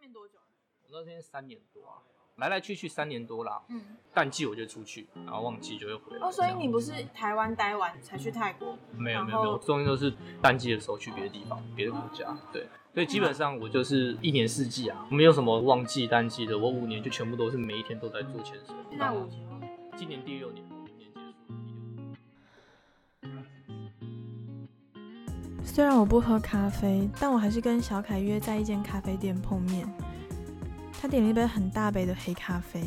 面多久？我那边三年多啊，来来去去三年多啦。嗯，淡季我就出去，然后旺季就会回来。哦，所以你不是台湾待完才去泰国？没有没有没有，中间都是淡季的时候去别的地方，别的国家。对，所以基本上我就是一年四季啊，没有什么旺季淡季的。我五年就全部都是每一天都在做潜水。现在五年，今年第六年。虽然我不喝咖啡，但我还是跟小凯约在一间咖啡店碰面。他点了一杯很大杯的黑咖啡。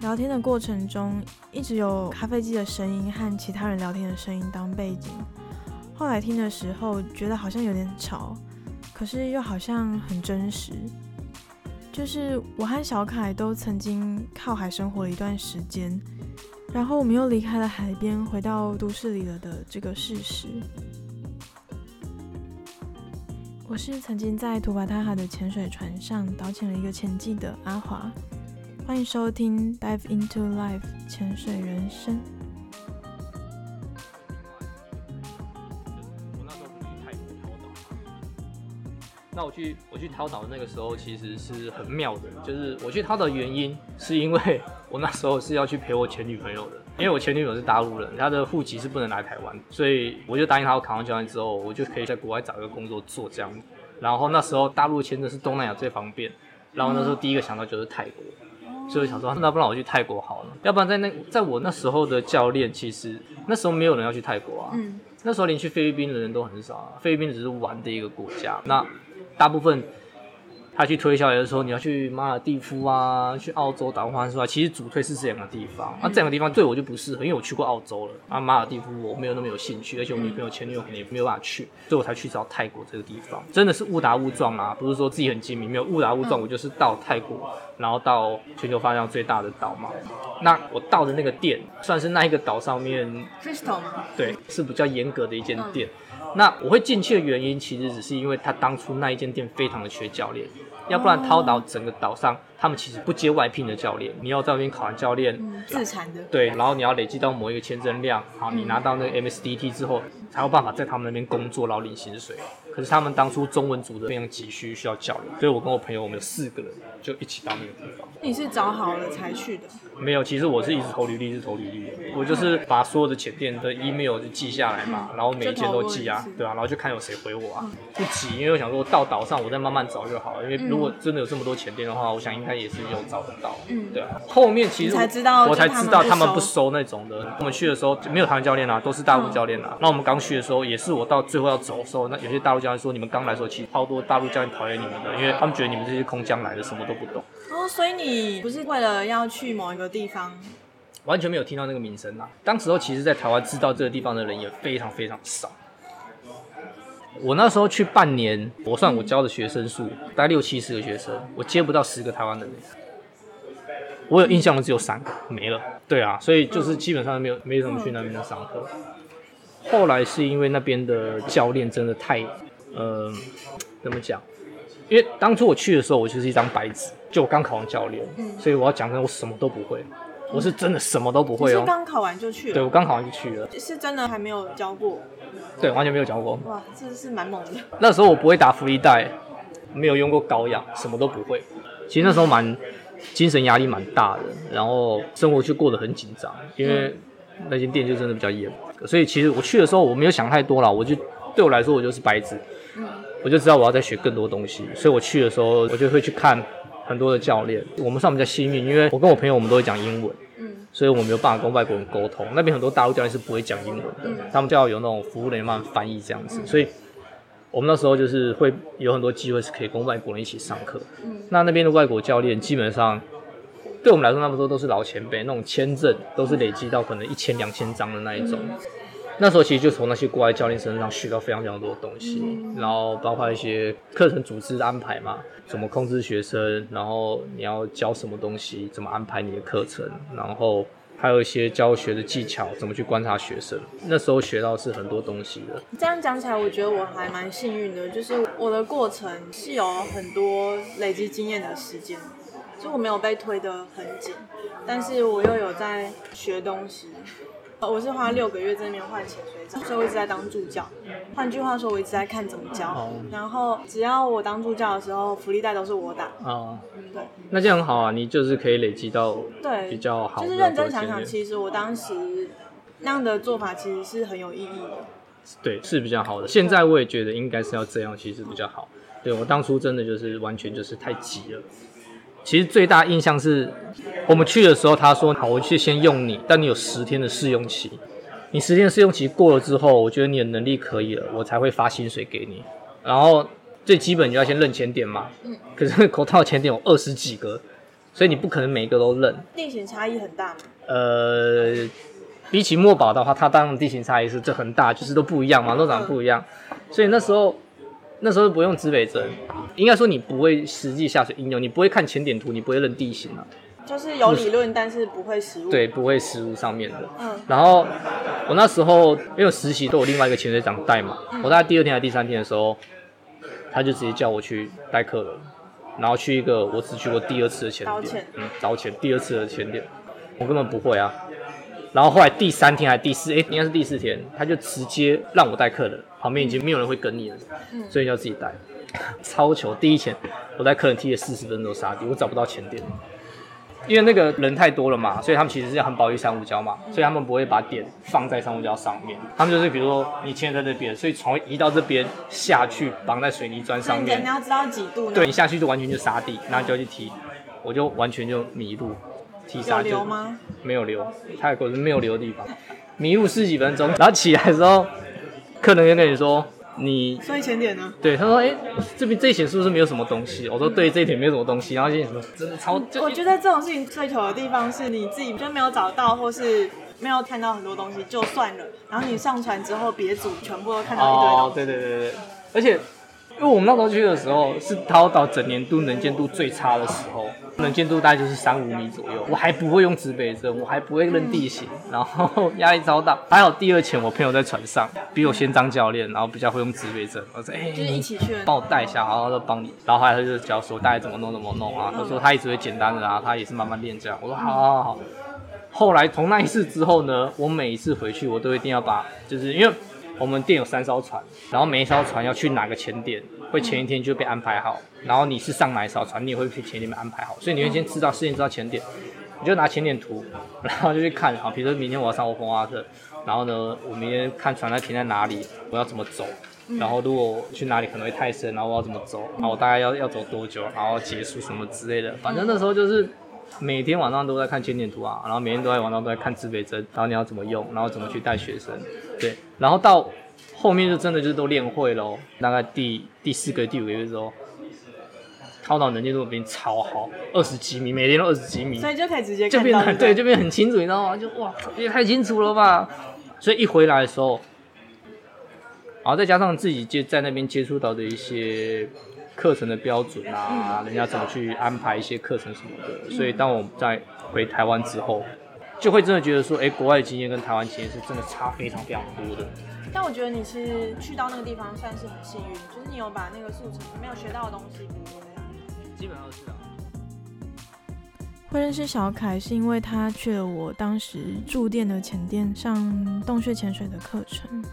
聊天的过程中，一直有咖啡机的声音和其他人聊天的声音当背景。后来听的时候，觉得好像有点吵，可是又好像很真实。就是我和小凯都曾经靠海生活了一段时间，然后我们又离开了海边，回到都市里了的这个事实。我是曾经在图巴塔哈的潜水船上导潜了一个潜季的阿华，欢迎收听 Dive into Life 潜水人生。我那时候不去泰国淘岛，那我去我去淘岛的那个时候其实是很妙的，就是我去淘岛的原因是因为我那时候是要去陪我前女朋友的。因为我前女友是大陆人，她的户籍是不能来台湾，所以我就答应她，我考上教练之后，我就可以在国外找一个工作做这样。然后那时候大陆签证是东南亚最方便，然后那时候第一个想到就是泰国，所以我想说，那不然我去泰国好了。要不然在那在我那时候的教练，其实那时候没有人要去泰国啊，那时候连去菲律宾的人都很少啊，菲律宾只是玩的一个国家，那大部分。他去推销，有的时候你要去马尔蒂夫啊，去澳洲打工换宿啊，其实主推是这两个地方。那、啊、这两个地方对我就不适合，因为我去过澳洲了。啊，马尔蒂夫我没有那么有兴趣，而且我女朋友前女友可能也没有办法去，所以我才去找泰国这个地方。真的是误打误撞啊，不是说自己很精明，没有误打误撞，我就是到泰国，然后到全球发量最大的岛嘛。那我到的那个店，算是那一个岛上面，Crystal 吗对，是比较严格的一间店。那我会进去的原因，其实只是因为他当初那一间店非常的缺教练。要不然，掏岛整个岛上，他们其实不接外聘的教练。你要在那边考完教练，嗯，自产的。对，然后你要累积到某一个签证量，好，你拿到那个 MSDT 之后，才有办法在他们那边工作，然后领薪水。可是他们当初中文组的非常急需需要教练，所以我跟我朋友我们有四个人就一起到那个地方。你是找好了才去的？没有，其实我是一直投履历，一直投履历。我就是把所有的前店的 email 就记下来嘛，然后每一间都记啊，对啊，然后就看有谁回我啊。不急，因为我想说到岛上我再慢慢找就好了。因为如果真的有这么多前店的话，我想应该也是有找得到。嗯，对啊。后面其实我才知道，我才知道他们不收那种的。我们去的时候没有台湾教练啊，都是大陆教练啊。那我们刚去的时候也是，我到最后要走的时候，那有些大陆教练说，你们刚来的时候。其实超多大陆教练讨厌你们的，因为他们觉得你们这些空降来的，什么都不懂。哦，所以你不是为了要去某一个地方，完全没有听到那个名声啊。当时候其实，在台湾知道这个地方的人也非常非常少。我那时候去半年，我算我教的学生数，大概六七十个学生，我接不到十个台湾的人。我有印象的只有三个，没了。对啊，所以就是基本上没有没什么去那边的上课。后来是因为那边的教练真的太。嗯，怎么讲？因为当初我去的时候，我就是一张白纸，就我刚考完教练，嗯，所以我要讲真，我什么都不会，我是真的什么都不会哦。是刚考完就去了？对，我刚考完就去了，是真的还没有教过？对，完全没有教过。哇，这是蛮猛的。那时候我不会打福利袋，没有用过高氧，什么都不会。其实那时候蛮精神压力蛮大的，然后生活就过得很紧张，因为那间店就真的比较严，所以其实我去的时候我没有想太多了，我就对我来说我就是白纸。我就知道我要再学更多东西，所以我去的时候，我就会去看很多的教练。我们算比较幸运，因为我跟我朋友我们都会讲英文，嗯，所以我没有办法跟外国人沟通。那边很多大陆教练是不会讲英文的，他们就要有那种服务人员帮翻译这样子。所以我们那时候就是会有很多机会是可以跟外国人一起上课。那那边的外国教练基本上对我们来说，那么多都是老前辈，那种签证都是累积到可能一千两千张的那一种。那时候其实就从那些国外教练身上学到非常非常多的东西，嗯、然后包括一些课程组织的安排嘛，怎么控制学生，然后你要教什么东西，怎么安排你的课程，然后还有一些教学的技巧，怎么去观察学生。那时候学到是很多东西的。这样讲起来，我觉得我还蛮幸运的，就是我的过程是有很多累积经验的时间，就我没有被推得很紧，但是我又有在学东西。我是花六个月在那边换潜水长，所以我一直在当助教。换句话说，我一直在看怎么教。哦、然后只要我当助教的时候，福利袋都是我打。哦，对。那这样很好啊，你就是可以累积到对比较好。就是认真想想，其实我当时那样的做法其实是很有意义的。对，是比较好的。现在我也觉得应该是要这样，其实比较好。对，我当初真的就是完全就是太急了。其实最大印象是，我们去的时候，他说好，我去先用你，但你有十天的试用期。你十天的试用期过了之后，我觉得你的能力可以了，我才会发薪水给你。然后最基本就要先认前点嘛。嗯。可是口套前点有二十几个，所以你不可能每一个都认。地形差异很大吗？呃，比起墨宝的话，它当然地形差异是这很大，就是都不一样嘛，都长得不一样。所以那时候。那时候不用指北针，应该说你不会实际下水应用，你不会看潜点图，你不会认地形啊。就是有理论，但是不会实务。对，不会实务上面的。嗯。然后我那时候因为实习都有另外一个潜水长带嘛，嗯、我大概第二天还是第三天的时候，他就直接叫我去带客人，然后去一个我只去过第二次的潜点，嗯，早潜第二次的潜点，我根本不会啊。然后后来第三天还是第四，哎，应该是第四天，他就直接让我带客人，旁边已经没有人会跟你了，嗯、所以你要自己带。超球，第一前我带客人踢了四十分钟沙地，我找不到前点，因为那个人太多了嘛，所以他们其实是要很保育珊瑚礁嘛，所以他们不会把点放在珊瑚礁上面，他们就是比如说你潜在这边，所以船会移到这边下去绑在水泥砖上面。你要知道几度呢？对，你下去就完全就沙地，然后就要去踢，我就完全就迷路。有流吗？没有流，泰国是没有流的地方。迷路十几分钟，然后起来的时候，客人就跟你说：“你所以潜点呢？”对，他说：“哎、欸，这边这一点是不是没有什么东西？”我说：“对，这一点没有什么东西。”然后就说：“真的超……我觉得这种事情最糗的地方是你自己就没有找到，或是没有看到很多东西就算了。然后你上船之后，别组全部都看到一堆东西。哦，对对对对，而且。因为我们那时候去的时候是涛岛整年度能见度最差的时候，能见度大概就是三五米左右。我还不会用指北针，我还不会认地形，然后压力超大。还好第二潜我朋友在船上，比我先当教练，然后比较会用指北针。我说：“哎、欸，就是一起去，帮我带一下，然后就帮你。”然后后来他就教说大概怎么弄怎么弄啊。他说他一直会简单的啊，他也是慢慢练这样。我说：“好好好。”后来从那一次之后呢，我每一次回去我都一定要把，就是因为。我们店有三艘船，然后每一艘船要去哪个潜点，会前一天就被安排好。然后你是上哪一艘船，你也会去前一天被安排好。所以你会先知道，事先知道潜点，你就拿潜点图，然后就去看。好，比如说明天我要上欧风阿特，然后呢，我明天看船在停在哪里，我要怎么走。然后如果去哪里可能会太深，然后我要怎么走，然后我大概要要走多久，然后结束什么之类的。反正那时候就是每天晚上都在看潜点图啊，然后每天都在晚上都在看指北针，然后你要怎么用，然后怎么去带学生。对，然后到后面就真的就是都练会了，大概第第四个、第五个月之后，涛脑能见度变超好，二十几米，每天都二十几米，所以就可以直接看到就变很对，就变得很清楚，你知道吗？就哇，也太清楚了吧！所以一回来的时候，然后再加上自己接在那边接触到的一些课程的标准啊，人家怎么去安排一些课程什么的，所以当我们在回台湾之后。就会真的觉得说，哎、欸，国外的经验跟台湾经验是真的差非常非常多的。但我觉得你其实去到那个地方算是很幸运，就是你有把那个速成没有学到的东西补回来。基本上是啊。会认识小凯是因为他去了我当时驻店的前店上洞穴潜水的课程，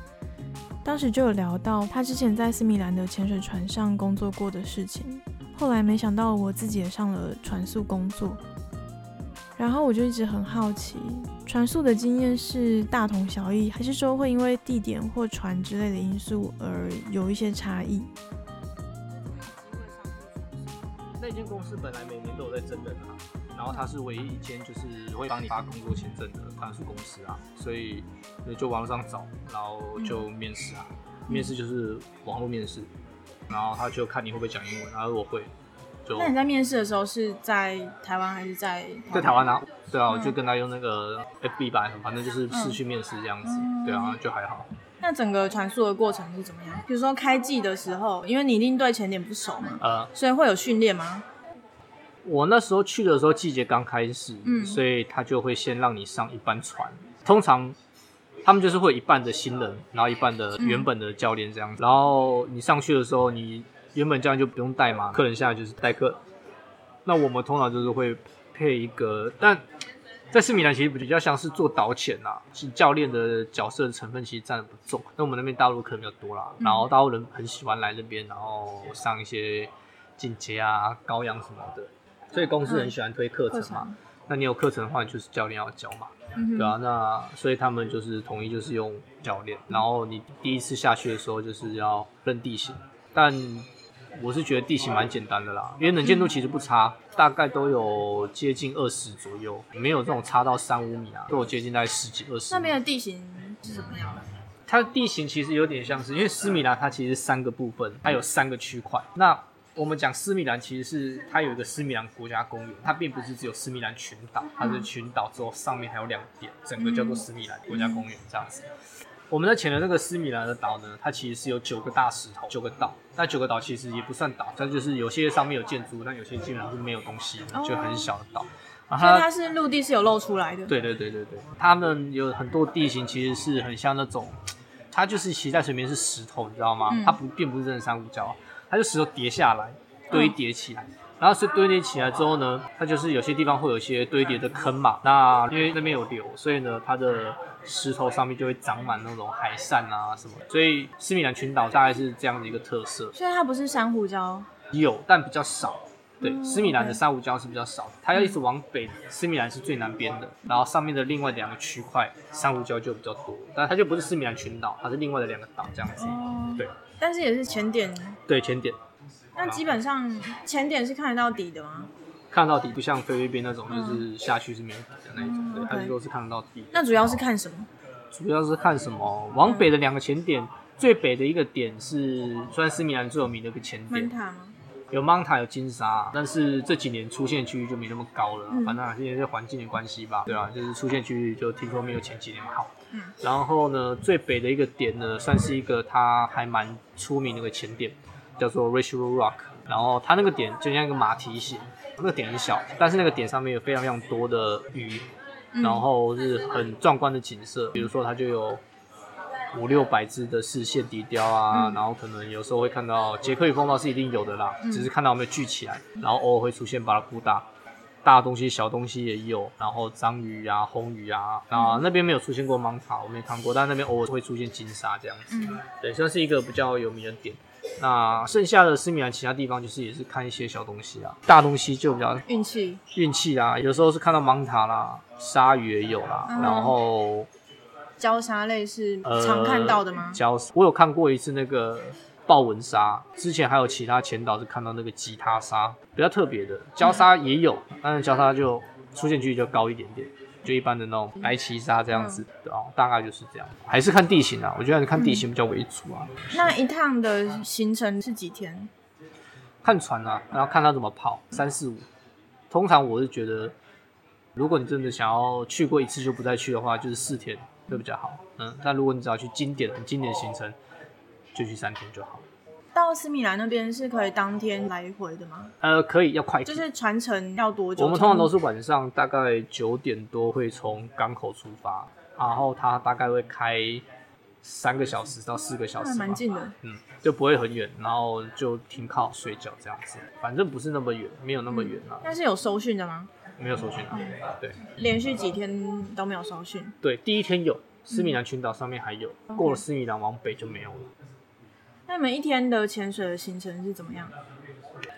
当时就有聊到他之前在斯米兰的潜水船上工作过的事情。后来没想到我自己也上了船速工作。然后我就一直很好奇，船宿的经验是大同小异，还是说会因为地点或船之类的因素而有一些差异？那间公司本来每年都有在征人啊，然后它是唯一一间就是会帮你发工作签证的船宿公司啊，所以就网络上找，然后就面试啊，面试就是网络面试，然后他就看你会不会讲英文，然后我会。那你在面试的时候是在台湾还是在？在台湾啊，对啊，我就跟他用那个 FB 吧，反正就是视讯面试这样子，嗯、对啊，就还好。那整个传输的过程是怎么样？比如说开季的时候，因为你一定对前点不熟嘛，呃，所以会有训练吗？我那时候去的时候季节刚开始，嗯，所以他就会先让你上一班船，通常他们就是会有一半的新人，然后一半的原本的教练这样子，嗯、然后你上去的时候你。原本这样就不用带嘛，客人下来就是代课。那我们通常就是会配一个，但在斯米兰其实比较像是做导潜呐，是教练的角色的成分其实占的不重。那我们那边大陆客比较多啦，然后大陆人很喜欢来那边，然后上一些进阶啊、高氧什么的，所以公司很喜欢推课程嘛。嗯、那你有课程的话，就是教练要教嘛，嗯、对啊。那所以他们就是统一就是用教练，然后你第一次下去的时候就是要认地形，但。我是觉得地形蛮简单的啦，因为能见度其实不差，大概都有接近二十左右，没有这种差到三五米啊，都有接近在十几二十。那边的地形是怎么样？它的地形其实有点像是，因为斯米兰它其实三个部分，它有三个区块。那我们讲斯米兰其实是它有一个斯米兰国家公园，它并不是只有斯米兰群岛，它是群岛之后上面还有两个点，整个叫做斯米兰国家公园这样子。我们在前的那个斯米兰的岛呢，它其实是有九个大石头，九个岛。那九个岛其实也不算岛，它就是有些上面有建筑，但有些基本上是没有东西的，就很小的岛。然后它，它是陆地是有露出来的。对对对对对，它们有很多地形其实是很像那种，它就是骑在水面是石头，你知道吗？嗯、它不并不是真的珊瑚礁，它就石头叠下来堆叠起来。嗯然后是堆叠起来之后呢，它就是有些地方会有一些堆叠的坑嘛。那因为那边有流，所以呢，它的石头上面就会长满那种海扇啊什么。所以斯米兰群岛大概是这样的一个特色。所以它不是珊瑚礁？有，但比较少。对，嗯、斯米兰的珊瑚礁是比较少。它要一直往北，斯米兰是最南边的。然后上面的另外两个区块珊瑚礁就比较多，但它就不是斯米兰群岛，它是另外的两个岛这样子。哦、对。但是也是浅点。对，浅点。那基本上浅点是看得到底的吗？看到底，不像菲律宾那种，就是下去是没有底的那一种，嗯、对，它是都是看得到底。那主要是看什么？主要是看什么？往北的两个前点，最北的一个点是算斯米兰最有名的一个前点。有 Manta 有金沙，但是这几年出现区域就没那么高了，嗯、反正因为是环境的关系吧，对啊，就是出现区域就听说没有前几年好。嗯。然后呢，最北的一个点呢，算是一个它还蛮出名的一个前点。叫做 Rachel Rock，然后它那个点就像一个马蹄形，那个点很小，但是那个点上面有非常非常多的鱼，然后是很壮观的景色。比如说它就有五六百只的视线笛雕啊，然后可能有时候会看到杰克与风暴是一定有的啦，只是看到有没有聚起来，然后偶尔会出现巴拉库达，大东西小东西也有，然后章鱼啊、红鱼啊，啊那边没有出现过芒塔，我没看过，但那边偶尔会出现金沙这样子，对，算是一个比较有名的点。那剩下的斯米兰其他地方就是也是看一些小东西啊，大东西就比较运气运气啊，有时候是看到芒塔啦，鲨鱼也有啦，嗯、然后礁鲨类是常看到的吗？礁鲨我有看过一次那个豹纹鲨，之前还有其他前岛是看到那个吉他鲨，比较特别的礁鲨也有，嗯、但是礁鲨就出现几率就高一点点。就一般的那种白旗沙这样子，嗯、对啊，大概就是这样，还是看地形啊，我觉得还是看地形比较为主啊。那一趟的行程是几天？看船啊，然后看他怎么跑，三四五。通常我是觉得，如果你真的想要去过一次就不再去的话，就是四天会比较好。嗯，但如果你只要去经典很经典的行程，就去三天就好。到斯米兰那边是可以当天来回的吗？呃，可以，要快。就是船程要多久？我们通常都是晚上大概九点多会从港口出发，然后它大概会开三个小时到四个小时，蛮近的。嗯，就不会很远，然后就停靠睡觉这样子，反正不是那么远，没有那么远啊。但是有收讯的吗？没有收讯啊。对，连续几天都没有收讯。对，第一天有，斯米兰群岛上面还有，过了斯米兰往北就没有了。那你们一天的潜水的行程是怎么样？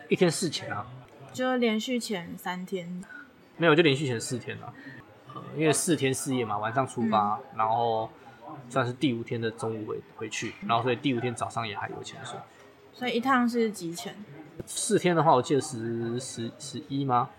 一天四潜啊，就连续潜三天。没有，就连续潜四天了。呃，因为四天四夜嘛，晚上出发，嗯、然后算是第五天的中午回回去，然后所以第五天早上也还有潜水。所以一趟是几潜？四天的话，我记得十十十一吗？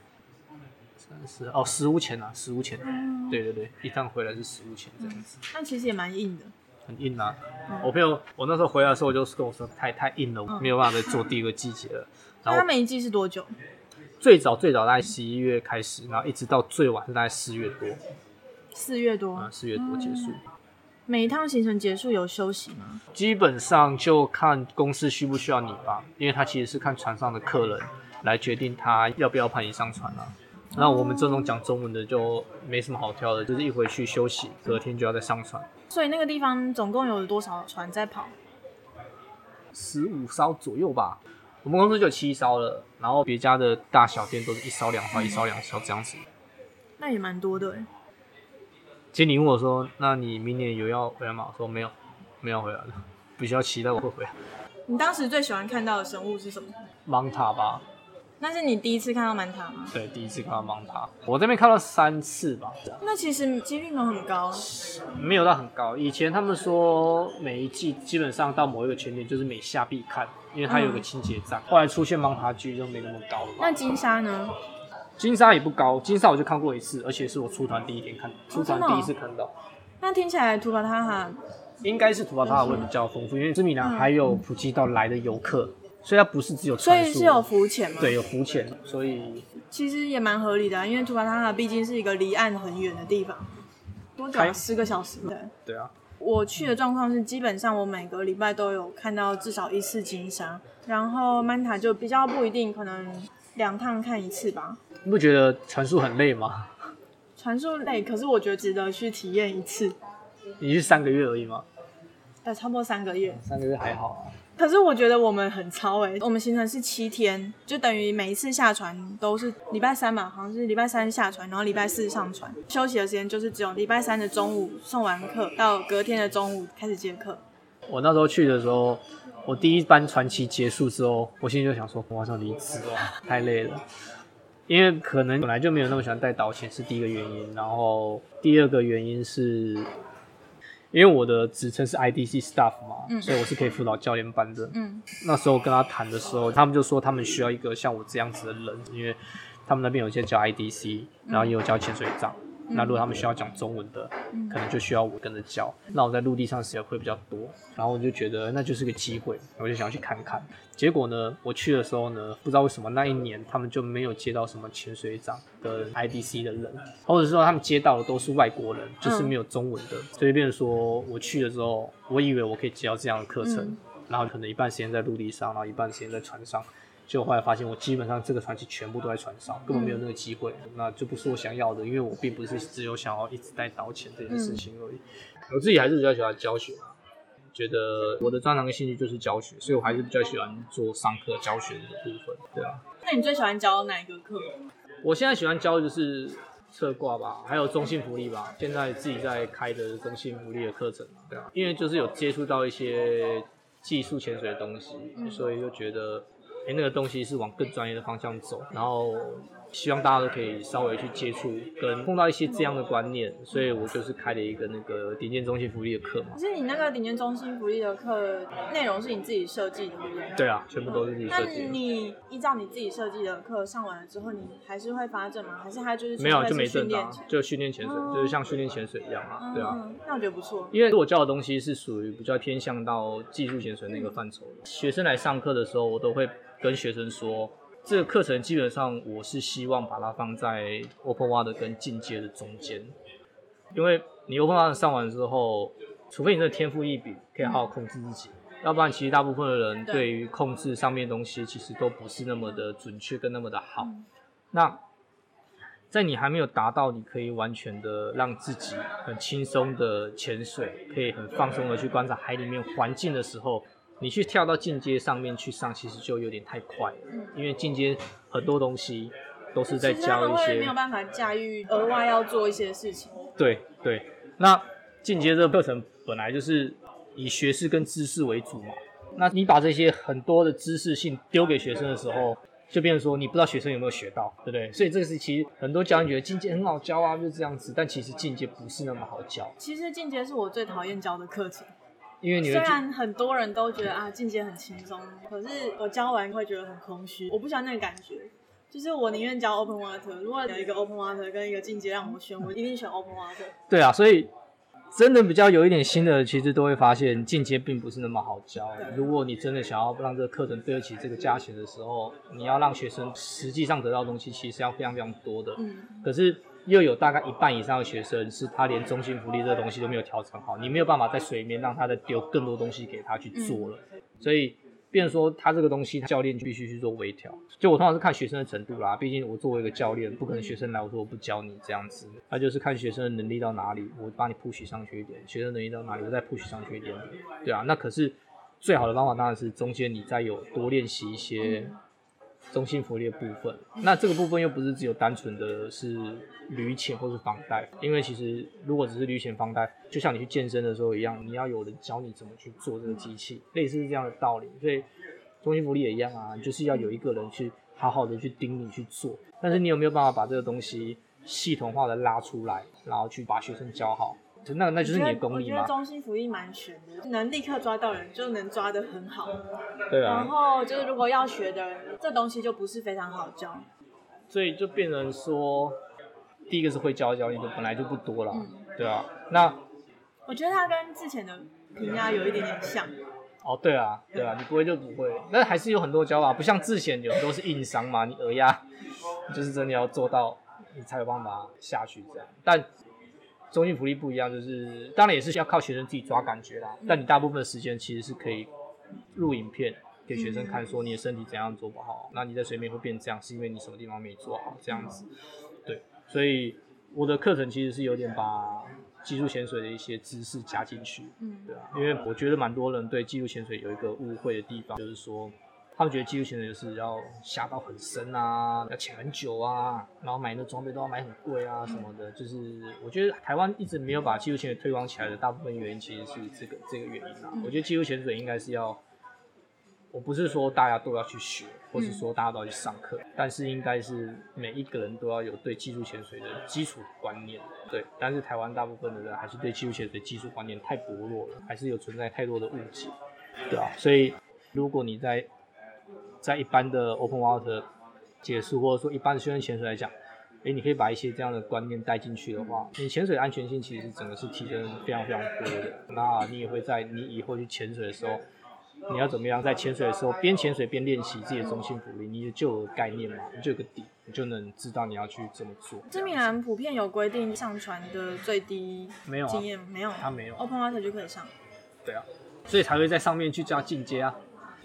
三十哦，十五潜啊，十五潜。嗯、对对对，一趟回来是十五潜这样子。那、嗯、其实也蛮硬的。很硬啊！嗯、我朋友，我那时候回来的时候，我就跟我说太太硬了，我没有办法再做第二个季节了。然后他每一季是多久？最早最早大概十一月开始，然后一直到最晚是大概四月多。四月多？嗯，四月多结束。嗯、每一趟行程结束有休息吗？基本上就看公司需不需要你吧，因为他其实是看船上的客人来决定他要不要派你上船啊。那我们这种讲中文的就没什么好挑的，就是一回去休息，隔天就要再上船。所以那个地方总共有多少船在跑？十五艘左右吧。我们公司就有七艘了，然后别家的大小店都是一艘两艘，一艘两艘这样子。那也蛮多的哎。经理问我说：“那你明年有要回来吗？”我说：“没有，没有回来了，比较期待我会回来。”你当时最喜欢看到的生物是什么？芒塔吧。那是你第一次看到芒塔吗？对，第一次看到芒塔。我这边看到三次吧。那其实几率能很高？没有到很高。以前他们说每一季基本上到某一个前点就是每下必看，因为它有个清洁站。嗯、后来出现芒塔几率就没那么高了。那金沙呢？金沙也不高，金沙我就看过一次，而且是我出团第一天看，出团第一次看到。哦哦、那听起来图巴塔哈。应该是图巴塔哈会比较丰富，因为斯米兰还有普吉岛来的游客，所以它不是只有船。所以是有浮潜吗？对，有浮潜，所以其实也蛮合理的，因为图巴塔哈毕竟是一个离岸很远的地方，多久？十个小时。对。对啊。我去的状况是，基本上我每个礼拜都有看到至少一次金沙，然后曼塔就比较不一定，可能两趟看一次吧。你不觉得船速很累吗？船速累，可是我觉得值得去体验一次。你是三个月而已吗？对，差不多三个月。三个月还好啊。可是我觉得我们很超哎、我们行程是七天，就等于每一次下船都是礼拜三嘛，好像是礼拜三下船，然后礼拜四上船，休息的时间就是只有礼拜三的中午送完课到隔天的中午开始接课。我那时候去的时候，我第一班船期结束之后，我心里就想说，我想离职了，太累了。因为可能本来就没有那么喜欢带导潜，是第一个原因。然后第二个原因是，因为我的职称是 IDC staff 嘛，嗯、所以我是可以辅导教练班的。嗯，那时候跟他谈的时候，他们就说他们需要一个像我这样子的人，因为他们那边有一些教 IDC，然后也有教潜水长。那如果他们需要讲中文的，嗯、可能就需要我跟着教。那我在陆地上时间会比较多，然后我就觉得那就是个机会，我就想要去看看。结果呢，我去的时候呢，不知道为什么那一年他们就没有接到什么潜水长跟 IDC 的人，或者说他们接到的都是外国人，就是没有中文的。所以变成说我去的时候，我以为我可以接到这样的课程，嗯、然后可能一半时间在陆地上，然后一半时间在船上。就后来发现，我基本上这个船期全部都在船上，根本没有那个机会，嗯、那就不是我想要的，因为我并不是只有想要一直在导潜这件事情而已。嗯、我自己还是比较喜欢教学，觉得我的专长跟兴趣就是教学，所以我还是比较喜欢做上课教学的部分。对啊，那你最喜欢教哪一个课？我现在喜欢教的就是侧挂吧，还有中性福利吧。现在自己在开的中性福利的课程，对啊，因为就是有接触到一些技术潜水的东西，嗯、所以就觉得。哎，那个东西是往更专业的方向走，然后希望大家都可以稍微去接触，跟碰到一些这样的观念，所以我就是开了一个那个顶尖中心福利的课嘛。可是你那个顶尖中心福利的课内容是你自己设计的，对不对？对啊，全部都是自己设计你依照你自己设计的课上完了之后，你还是会发证吗？还是他就是没有就没证啊？就训练潜水，嗯、就是像训练潜水一样啊，对啊、嗯。那我觉得不错，因为我教的东西是属于比较偏向到技术潜水那个范畴的。嗯、学生来上课的时候，我都会。跟学生说，这个课程基本上我是希望把它放在 Open Water 跟进阶的中间，因为你 Open Water 上完之后，除非你的天赋异禀，可以好好控制自己，嗯、要不然其实大部分的人对于控制上面的东西其实都不是那么的准确跟那么的好。嗯、那在你还没有达到你可以完全的让自己很轻松的潜水，可以很放松的去观察海里面环境的时候。你去跳到进阶上面去上，其实就有点太快了，嗯、因为进阶很多东西都是在教一些，没有办法驾驭额外要做一些事情。对对，那进阶这个课程本来就是以学识跟知识为主嘛，那你把这些很多的知识性丢给学生的时候，就变成说你不知道学生有没有学到，对不对？所以这个是其实很多教练觉得进阶很好教啊，就是这样子，但其实进阶不是那么好教。其实进阶是我最讨厌教的课程。因为你虽然很多人都觉得啊进阶很轻松，可是我教完会觉得很空虚，我不喜欢那个感觉。就是我宁愿教 Open Water，如果有一个 Open Water 跟一个进阶让我选，我一定选 Open Water。对啊，所以真的比较有一点新的，其实都会发现进阶并不是那么好教。如果你真的想要让这个课程对得起这个价钱的时候，你要让学生实际上得到的东西，其实要非常非常多的。嗯，可是。又有大概一半以上的学生是他连中心福利这个东西都没有调整好，你没有办法在水面让他再丢更多东西给他去做了，嗯、所以变说他这个东西教练就必须去做微调。就我通常是看学生的程度啦，毕竟我作为一个教练，不可能学生来我说我不教你这样子，那就是看学生的能力到哪里，我帮你 push 上去一点；学生能力到哪里，我再 push 上去一点点。对啊，那可是最好的方法当然是中间你再有多练习一些。中心福利的部分。那这个部分又不是只有单纯的是旅潜或是房贷，因为其实如果只是旅潜房贷，就像你去健身的时候一样，你要有人教你怎么去做这个机器，类似是这样的道理。所以中心福利也一样啊，就是要有一个人去好好的去盯你去做。但是你有没有办法把这个东西系统化的拉出来，然后去把学生教好？那那就是你的功力吗？我觉得中心福利蛮悬的，能立刻抓到人就能抓得很好。对啊。然后就是如果要学的人，这东西就不是非常好教。所以就变成说，第一个是会教教你的本来就不多了，嗯、对啊。那我觉得他跟之前的平压有一点点像。哦，对啊，对啊，你不会就不会，那还是有很多教法，不像之前有很多是硬伤嘛，你耳压就是真的要做到，你才有办法下去这样，但。中心福利不一样，就是当然也是要靠学生自己抓感觉啦。但你大部分的时间其实是可以录影片给学生看，说你的身体怎样做不好，那你在水面会变这样，是因为你什么地方没做好这样子。对，所以我的课程其实是有点把技术潜水的一些知识加进去。嗯，对啊，因为我觉得蛮多人对技术潜水有一个误会的地方，就是说。他们觉得技术潜水就是要下到很深啊，要潜很久啊，然后买那装备都要买很贵啊什么的。就是我觉得台湾一直没有把技术潜水推广起来的大部分原因，其实是这个这个原因啊。我觉得技术潜水应该是要，我不是说大家都要去学，或是说大家都要去上课，但是应该是每一个人都要有对技术潜水的基础观念。对，但是台湾大部分的人还是对技术潜水技术观念太薄弱了，还是有存在太多的误解，对啊。所以如果你在在一般的 open water 结束，或者说一般的休闲潜水来讲，诶，你可以把一些这样的观念带进去的话，你潜水的安全性其实整个是提升非常非常多的。那你也会在你以后去潜水的时候，你要怎么样在潜水的时候边潜水边练习自己的中心浮力，你就有概念嘛，你就有个底，你就能知道你要去怎么做。知名人普遍有规定上船的最低没有经验没有，他没有 open water 就可以上。对啊，所以才会在上面去叫进阶啊。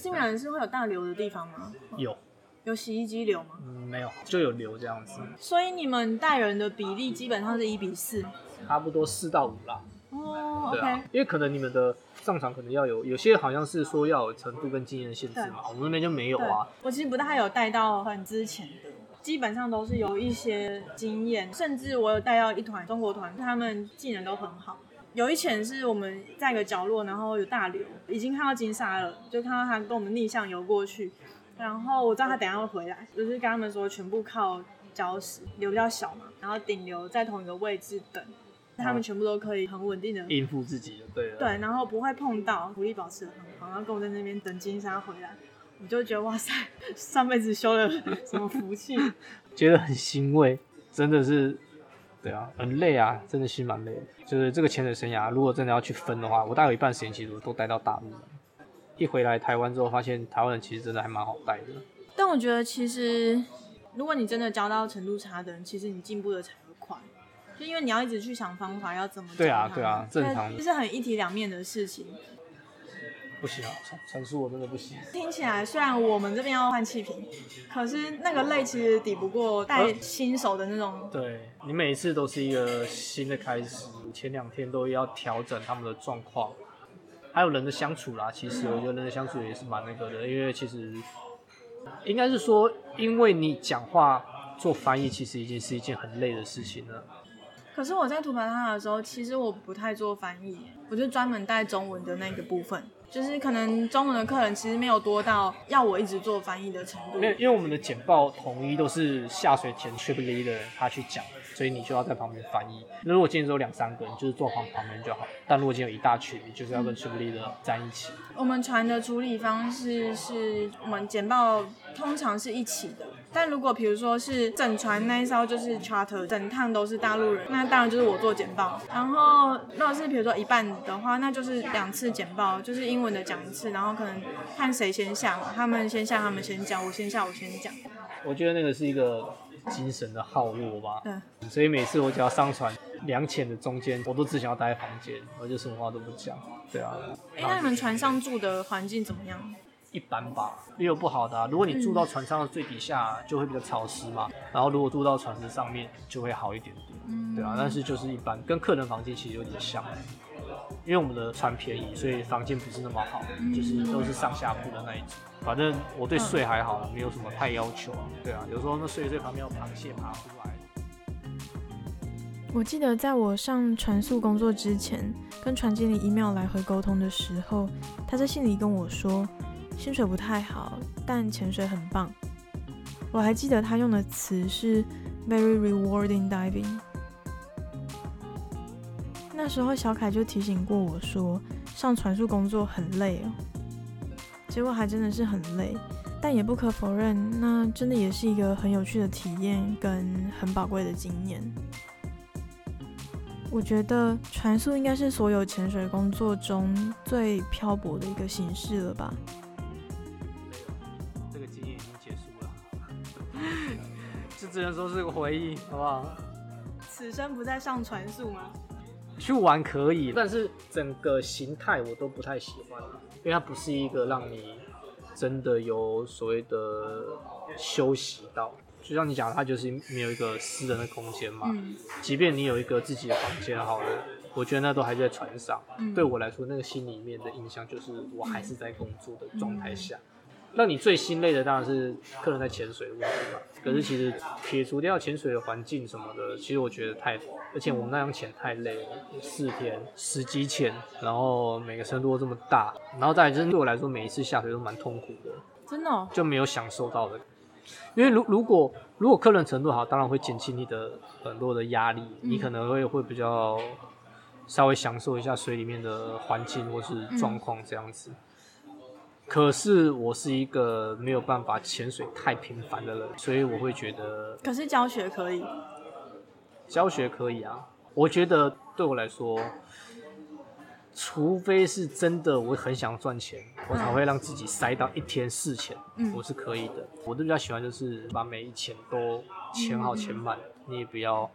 知名人是会有大流的地方吗？有，有洗衣机流吗？嗯，没有，就有流这样子。所以你们带人的比例基本上是一比四，差不多四到五啦。哦、，OK。因为可能你们的上场可能要有，有些好像是说要有程度跟经验限制嘛，我们那边就没有啊。我其实不太有带到很之前的，基本上都是有一些经验，甚至我有带到一团中国团，他们技能都很好。有一潜是我们在一个角落，然后有大流，已经看到金鲨了，就看到他跟我们逆向游过去，然后我知道他等一下会回来，就是跟他们说全部靠礁石，流比较小嘛，然后顶流在同一个位置等，他们全部都可以很稳定的应付自己就对了，对，然后不会碰到，浮力保持得很好，然后跟我在那边等金鲨回来，我就觉得哇塞，上辈子修了什么福气，觉得很欣慰，真的是。对啊，很累啊，真的心蛮累的。就是这个潜水生涯，如果真的要去分的话，我大概有一半时间其实我都待到大陆了。一回来台湾之后，发现台湾人其实真的还蛮好带的。但我觉得其实，如果你真的教到程度差的人，其实你进步的才会快。就因为你要一直去想方法，要怎么。对啊，对啊，正常。就是很一体两面的事情。不行啊，传输我真的不行。听起来虽然我们这边要换气瓶，可是那个累其实抵不过带新手的那种。呃、对，你每一次都是一个新的开始，前两天都要调整他们的状况，还有人的相处啦。其实我觉得人的相处也是蛮那个的，因为其实应该是说，因为你讲话做翻译，其实已经是一件很累的事情了。可是我在图巴塔的时候，其实我不太做翻译，我就专门带中文的那个部分。就是可能中文的客人其实没有多到要我一直做翻译的程度。因为因为我们的简报统一都是下水前 Trip Leader 的人他去讲，所以你就要在旁边翻译。那如果今天只有两三个人，就是坐旁旁边就好。但如果今天有一大群，你就是要跟 Trip Leader 站一起。我们船的处理方式是我们简报通常是一起的，但如果比如说是整船那一艘就是 Charter，整趟都是大陆人，那当然就是我做简报。然后如果是比如说一半的话，那就是两次简报，就是英文的讲一次，然后可能看谁先下嘛，他们先下，他们先讲，我先下，我先讲。我觉得那个是一个精神的耗弱吧。对。所以每次我只要上船两浅的中间，我都只想要待在房间，我就什么话都不讲。对啊。哎、欸，那你们船上住的环境怎么样？一般吧，也有不好的啊。如果你住到船上的最底下，就会比较潮湿嘛。然后如果住到船的上面，就会好一点点。对啊，但是就是一般，跟客人房间其实有点像。因为我们的船便宜，所以房间不是那么好，就是都是上下铺的那一种。反正我对睡还好，没有什么太要求。啊对啊，有时候那睡一睡旁边有螃蟹爬出来。我记得在我上船宿工作之前，跟船经理 email 来回沟通的时候，他在信里跟我说，薪水不太好，但潜水很棒。我还记得他用的词是 very rewarding diving。那时候小凯就提醒过我说，上船宿工作很累哦。结果还真的是很累，但也不可否认，那真的也是一个很有趣的体验跟很宝贵的经验。我觉得船速应该是所有潜水工作中最漂泊的一个形式了吧？只能说是个回忆，好不好？此生不再上船宿吗？去玩可以，但是整个形态我都不太喜欢，因为它不是一个让你真的有所谓的休息到。就像你讲的，它就是没有一个私人的空间嘛。嗯。即便你有一个自己的房间，好了，我觉得那都还在船上。嗯。对我来说，那个心里面的印象就是我还是在工作的状态下。让你最心累的当然是客人在潜水的问题吧。可是其实撇除掉潜水的环境什么的，其实我觉得太，而且我们那样潜太累了，四天十几潜，然后每个深度都这么大，然后再来就是对我来说，每一次下水都蛮痛苦的。真的哦？就没有享受到的。因为如如果如果客人程度好，当然会减轻你的很多的压力，你可能会会比较稍微享受一下水里面的环境或是状况这样子。可是我是一个没有办法潜水太频繁的人，所以我会觉得。可是教学可以。教学可以啊，我觉得对我来说。除非是真的，我很想赚钱，我才会让自己塞到一天四千，嗯，我是可以的。我都比较喜欢就是把每一潜都潜好潜满，嗯，你也不要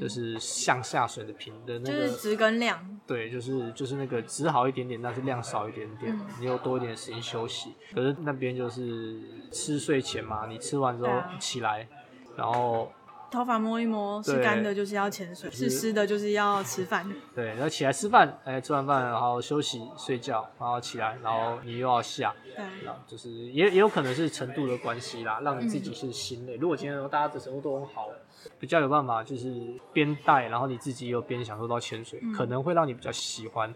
就是向下水的平的那个，就是值跟量。对，就是就是那个值好一点点，但是量少一点点，嗯，你有多一点时间休息。可是那边就是吃睡前嘛，你吃完之后起来，然后。头发摸一摸，是干的，就是要潜水；是湿的，就是要吃饭。对，然后起来吃饭，哎、欸，吃完饭然后休息睡觉，然后起来，然后你又要下。对，然后就是也也有可能是程度的关系啦，让你自己是心累。嗯、如果今天大家的程度都很好，比较有办法，就是边带，然后你自己又边享受到潜水、嗯，可能会让你比较喜欢。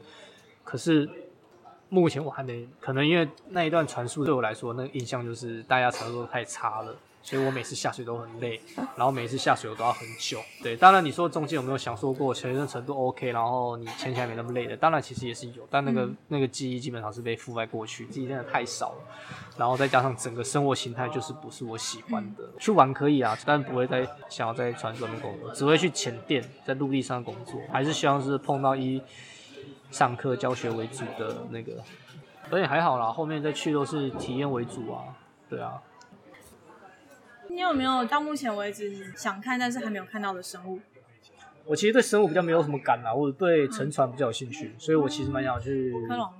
可是目前我还没，可能因为那一段传输对我来说，那个印象就是大家程度都太差了。所以我每次下水都很累，然后每次下水我都要很久。对，当然你说中间有没有享受过潜水程度 OK，然后你潜起来没那么累的？当然其实也是有，但那个、嗯、那个记忆基本上是被覆盖过去，记忆真的太少了。然后再加上整个生活形态就是不是我喜欢的。去玩可以啊，但不会再想要在船上面工作，只会去潜店，在陆地上工作，还是希望是碰到一上课教学为主的那个。而且还好啦，后面再去都是体验为主啊，对啊。你有没有到目前为止你想看但是还没有看到的生物？我其实对生物比较没有什么感啊，我对沉船比较有兴趣，所以我其实蛮想去科隆、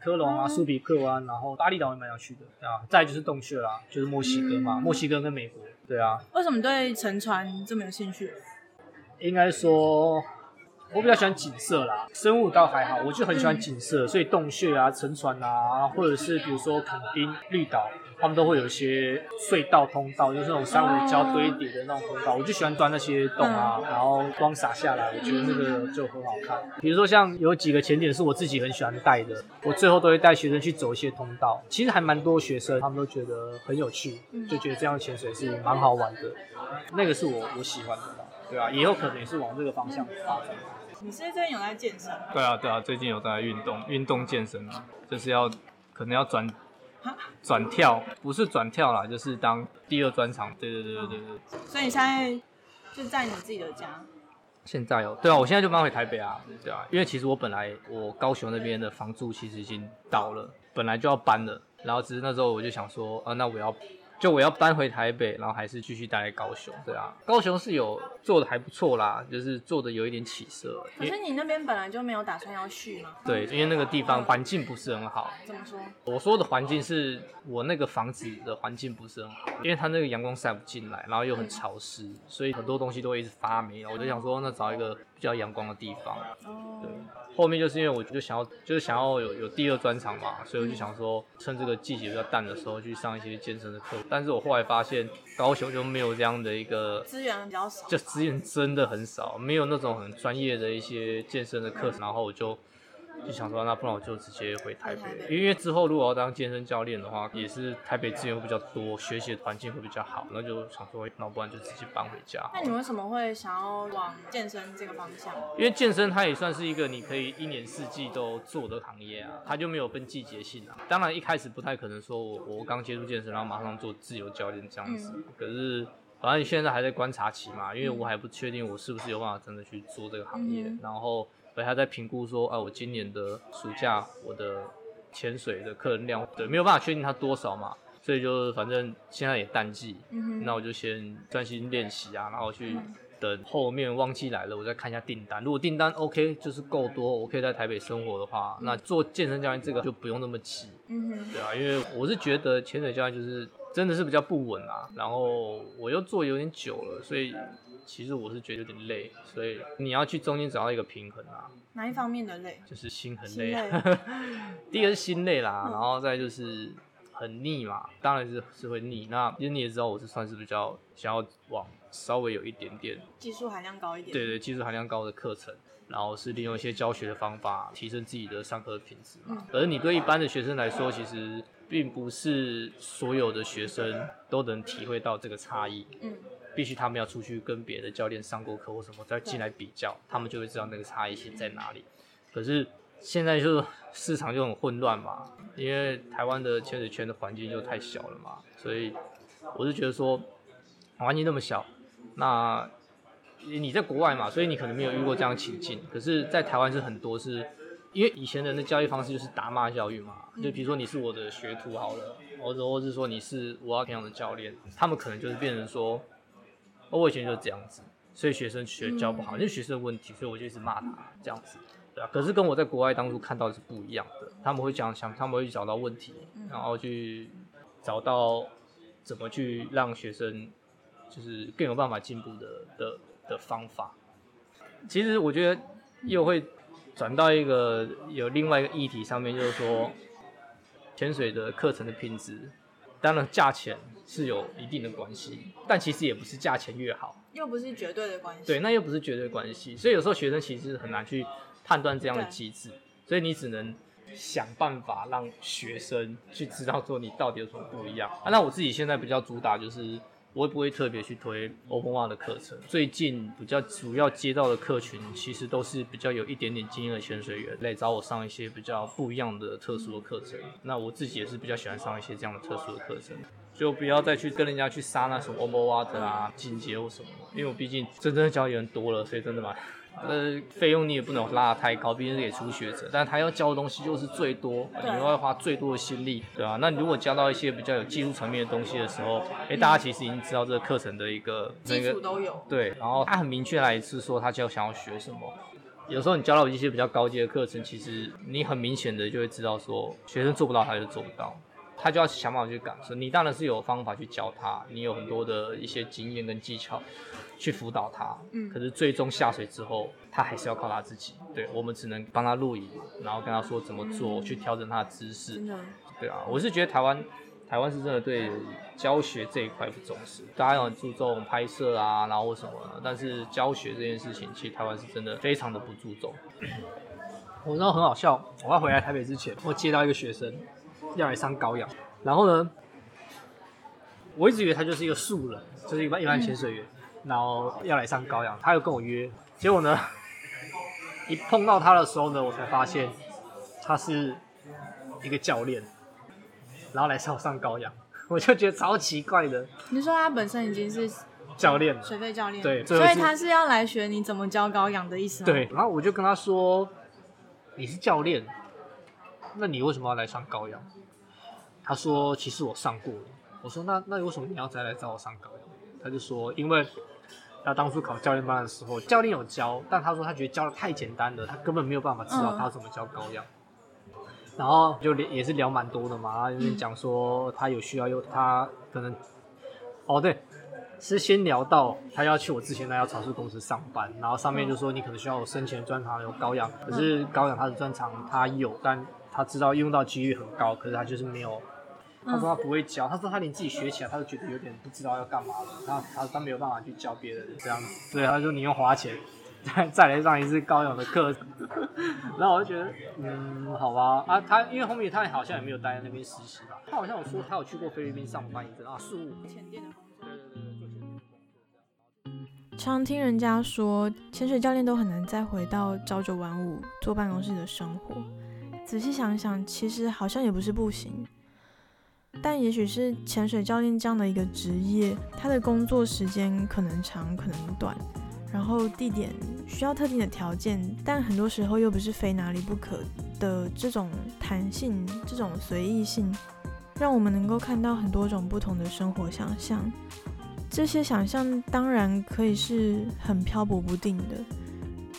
科隆啊、苏比克湾，然后巴厘岛也蛮想去的，对啊。再就是洞穴啦，就是墨西哥嘛，墨西哥跟美国，对啊。为什么对沉船这么有兴趣？应该说，我比较喜欢景色啦，生物倒还好，我就很喜欢景色，所以洞穴啊、沉船啊，或者是比如说垦丁绿岛。他们都会有一些隧道通道，就是那种珊瑚礁堆叠的那种通道，我就喜欢钻那些洞啊，然后光洒下来，我觉得那个就很好看。比如说像有几个潜点是我自己很喜欢带的，我最后都会带学生去走一些通道，其实还蛮多学生他们都觉得很有趣，就觉得这样潜水是蛮好玩的，那个是我我喜欢的，对啊，以后可能也是往这个方向发展。你是最近有在健身？对啊对啊，最近有在运动，运动健身啊，就是要可能要转。转跳不是转跳啦，就是当第二专场。对对对对对对。所以你现在就在你自己的家？现在哦，对啊，我现在就搬回台北啊，对啊，因为其实我本来我高雄那边的房租其实已经到了，本来就要搬了，然后只是那时候我就想说，啊，那我要。就我要搬回台北，然后还是继续待在高雄，对啊，高雄是有做的还不错啦，就是做的有一点起色。可是你那边本来就没有打算要续吗？对，因为那个地方环境不是很好。怎么说？我说的环境是我那个房子的环境不是很好，因为它那个阳光晒不进来，然后又很潮湿，所以很多东西都会一直发霉。我就想说，那找一个比较阳光的地方。哦。对。后面就是因为我就想要，就是想要有有第二专场嘛，所以我就想说，趁这个季节比较淡的时候去上一些健身的课。但是我后来发现，高雄就没有这样的一个资源比较少，就资源真的很少，没有那种很专业的一些健身的课程，然后我就。就想说，那不然我就直接回台北，因为之后如果要当健身教练的话，也是台北资源会比较多，学习的环境会比较好，那就想说，那不然就直接搬回家。那你为什么会想要往健身这个方向？因为健身它也算是一个你可以一年四季都做的行业啊，它就没有分季节性啊。当然一开始不太可能说我我刚接触健身，然后马上做自由教练这样子。嗯、可是反正现在还在观察期嘛，因为我还不确定我是不是有办法真的去做这个行业，嗯、然后。所以他在评估说，啊，我今年的暑假我的潜水的客人量，对，没有办法确定它多少嘛，所以就反正现在也淡季，嗯、那我就先专心练习啊，然后去等后面旺季来了，我再看一下订单。如果订单 OK，就是够多，我可以在台北生活的话，那做健身教练这个就不用那么急，对啊，因为我是觉得潜水教练就是真的是比较不稳啊，然后我又做有点久了，所以。其实我是觉得有点累，所以你要去中间找到一个平衡啊。哪一方面的累？就是心很累。累第一个是心累啦，嗯、然后再就是很腻嘛，当然是是会腻。那其实你也知道，我是算是比较想要往稍微有一点点技术含量高一点。对对，技术含量高的课程，然后是利用一些教学的方法提升自己的上课品质嘛。而、嗯、你对一般的学生来说，其实并不是所有的学生都能体会到这个差异。嗯。必须他们要出去跟别的教练上过课或什么，再进来比较，他们就会知道那个差异性在哪里。可是现在就是市场就很混乱嘛，因为台湾的潜水圈的环境就太小了嘛，所以我是觉得说环境那么小，那你在国外嘛，所以你可能没有遇过这样情境。可是，在台湾是很多是，因为以前人的教育方式就是打骂教育嘛，就比如说你是我的学徒好了，或者或是说你是我要培养的教练，他们可能就是变成说。我以前就是这样子，所以学生学教不好，因为学生的问题，所以我就一直骂他这样子，对啊。可是跟我在国外当初看到的是不一样的，他们会讲想，他们会去找到问题，然后去找到怎么去让学生就是更有办法进步的的的方法。其实我觉得又会转到一个有另外一个议题上面，就是说潜水的课程的品质。当然，价钱是有一定的关系，但其实也不是价钱越好，又不是绝对的关系。对，那又不是绝对关系，所以有时候学生其实很难去判断这样的机制，所以你只能想办法让学生去知道说你到底有什么不一样。啊，那我自己现在比较主打就是。我也不会特别去推 Open Water 的课程。最近比较主要接到的客群，其实都是比较有一点点经验的潜水员来找我上一些比较不一样的特殊的课程。那我自己也是比较喜欢上一些这样的特殊的课程，就不要再去跟人家去杀那什么 Open Water 啊、进阶或什么，因为我毕竟真正的教员多了，所以真的蛮。呃，费用你也不能拉得太高，毕竟是给初学者，但他要教的东西就是最多，你又要花最多的心力，对吧、啊？那你如果教到一些比较有技术层面的东西的时候，哎、欸，大家其实已经知道这个课程的一个基础都有，对，然后他很明确来是说他就想要学什么。有时候你教到一些比较高阶的课程，其实你很明显的就会知道说学生做不到，他就做不到。他就要想办法去感受，你当然是有方法去教他，你有很多的一些经验跟技巧去辅导他。嗯，可是最终下水之后，他还是要靠他自己。对，我们只能帮他录影，然后跟他说怎么做，嗯、去调整他的姿势。对啊，我是觉得台湾，台湾是真的对教学这一块不重视，大家很注重拍摄啊，然后什么的，但是教学这件事情，其实台湾是真的非常的不注重。我知道很好笑，我要回来台北之前，我接到一个学生。要来上高氧，然后呢，我一直以为他就是一个素人，就是一般一般潜水员，然后要来上高氧，他又跟我约，结果呢，一碰到他的时候呢，我才发现他是一个教练，然后来上上高氧，我就觉得超奇怪的。你说他本身已经是教练，水费教练，对，所以他是要来学你怎么教高氧的意思吗？对，然后我就跟他说，你是教练，那你为什么要来上高氧？他说：“其实我上过了。”我说：“那那为什么你要再来找我上高氧？”他就说：“因为他当初考教练班的时候，教练有教，但他说他觉得教的太简单了，他根本没有办法知道他怎么教高氧。嗯”然后就也是聊蛮多的嘛，有点讲说他有需要，又他可能哦对，是先聊到他要去我之前那家超市公司上班，然后上面就说你可能需要我生前专长有高氧，可是高氧他的专长他有，但他知道用到几率很高，可是他就是没有。他说他不会教，他说他连自己学起来他都觉得有点不知道要干嘛了，他他他没有办法去教别人这样子，所以他说你用花钱再再来上一次高勇的课，然后我就觉得嗯好吧啊他因为后面他好像也没有待在那边实习吧，他好像有说他有去过菲律宾上班一阵啊，事务潜店的工作。对对对，常常听人家说潜水教练都很难再回到朝九晚五坐办公室的生活，仔细想想，其实好像也不是不行。但也许是潜水教练这样的一个职业，他的工作时间可能长可能短，然后地点需要特定的条件，但很多时候又不是非哪里不可的这种弹性、这种随意性，让我们能够看到很多种不同的生活想象。这些想象当然可以是很漂泊不定的，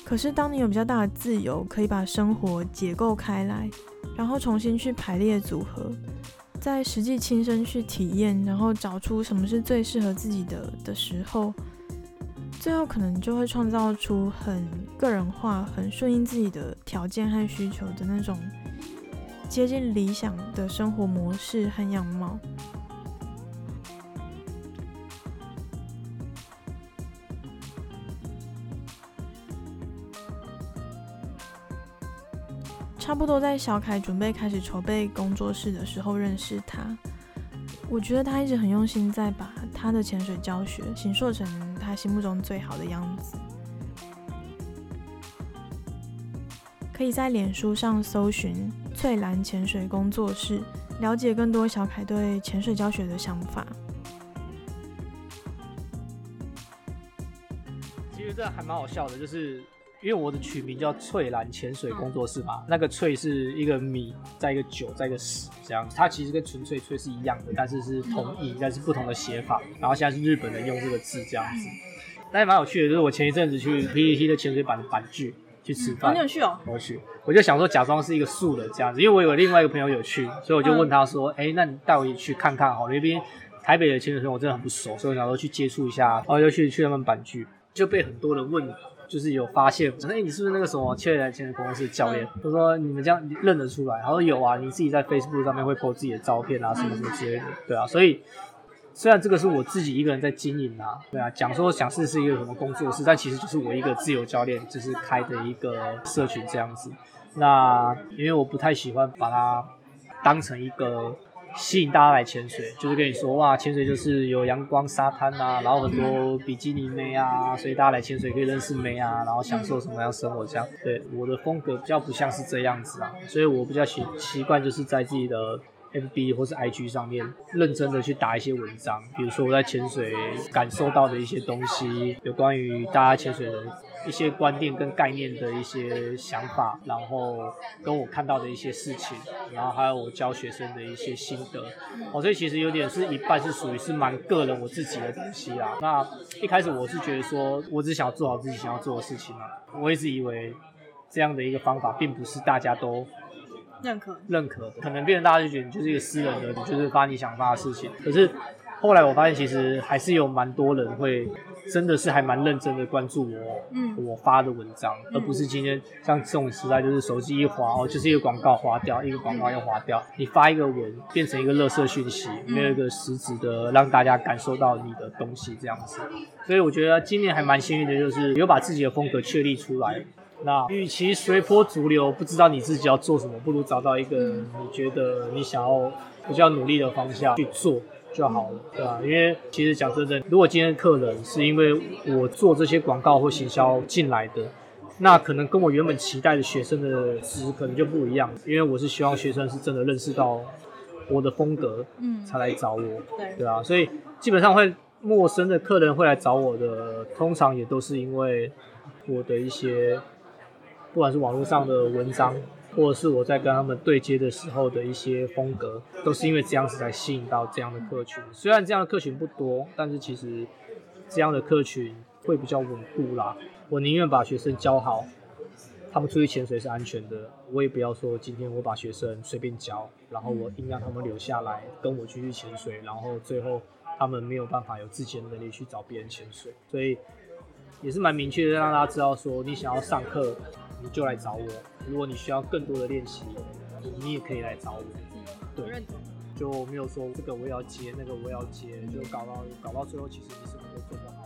可是当你有比较大的自由，可以把生活解构开来，然后重新去排列组合。在实际亲身去体验，然后找出什么是最适合自己的的时候，最后可能就会创造出很个人化、很顺应自己的条件和需求的那种接近理想的生活模式和样貌。差不多在小凯准备开始筹备工作室的时候认识他，我觉得他一直很用心在把他的潜水教学形塑成他心目中最好的样子。可以在脸书上搜寻“翠蓝潜水工作室”，了解更多小凯对潜水教学的想法。其实这还蛮好笑的，就是。因为我的取名叫翠兰潜水工作室嘛，那个翠是一个米，再一个九，再一个十，这样。它其实跟纯粹翠是一样的，但是是同义，但是不同的写法。然后现在是日本人用这个字这样子，但也蛮有趣的。就是我前一阵子去 P E T 的潜水版的版剧去吃饭，你有去哦？我去，我就想说假装是一个素的这样子，因为我有另外一个朋友有去，所以我就问他说：“哎、嗯，那你带我去看看好？那边台北的潜水生我真的很不熟，所以我想说去接触一下，然后就去去他们版剧，就被很多人问。”就是有发现，哎、欸，你是不是那个什么雀来潜水公司教练？他说你们这样认得出来，他说有啊，你自己在 Facebook 上面会 po 自己的照片啊，什么什么之类的，对啊。所以虽然这个是我自己一个人在经营啊，对啊，讲说想试试一个什么工作室，但其实就是我一个自由教练，就是开的一个社群这样子。那因为我不太喜欢把它当成一个。吸引大家来潜水，就是跟你说哇，潜水就是有阳光沙滩啊，然后很多比基尼妹啊，所以大家来潜水可以认识妹啊，然后享受什么样生活这样。对，我的风格比较不像是这样子啊，所以我比较习习惯就是在自己的 FB 或是 IG 上面认真的去打一些文章，比如说我在潜水感受到的一些东西，有关于大家潜水的。一些观念跟概念的一些想法，然后跟我看到的一些事情，然后还有我教学生的一些心得，哦，所以其实有点是一半是属于是蛮个人我自己的东西啦。那一开始我是觉得说，我只想要做好自己想要做的事情嘛，我一直以为这样的一个方法并不是大家都认可认可的，可能变成大家就觉得你就是一个私人的，你就是发你想发的事情。可是后来我发现，其实还是有蛮多人会。真的是还蛮认真的关注我，嗯，我发的文章，而不是今天像这种时代，就是手机一滑哦，就是一个广告滑掉，一个广告又滑掉。你发一个文变成一个垃圾讯息，没有一个实质的让大家感受到你的东西这样子。所以我觉得今年还蛮幸运的，就是有把自己的风格确立出来。那与其随波逐流，不知道你自己要做什么，不如找到一个你觉得你想要比较努力的方向去做。就好了，对吧？因为其实讲真的，如果今天客人是因为我做这些广告或行销进来的，那可能跟我原本期待的学生的值可能就不一样。因为我是希望学生是真的认识到我的风格，嗯，才来找我，对对啊。所以基本上会陌生的客人会来找我的，通常也都是因为我的一些，不管是网络上的文章。或者是我在跟他们对接的时候的一些风格，都是因为这样子才吸引到这样的客群。虽然这样的客群不多，但是其实这样的客群会比较稳固啦。我宁愿把学生教好，他们出去潜水是安全的。我也不要说今天我把学生随便教，然后我硬让他们留下来跟我继续潜水，然后最后他们没有办法有自己的能力去找别人潜水，所以也是蛮明确的让大家知道说，你想要上课你就来找我，如果你需要更多的练习，你也可以来找我。对，就没有说这个我也要接，那个我也要接，就搞到搞到最后，其实你什么都做不好。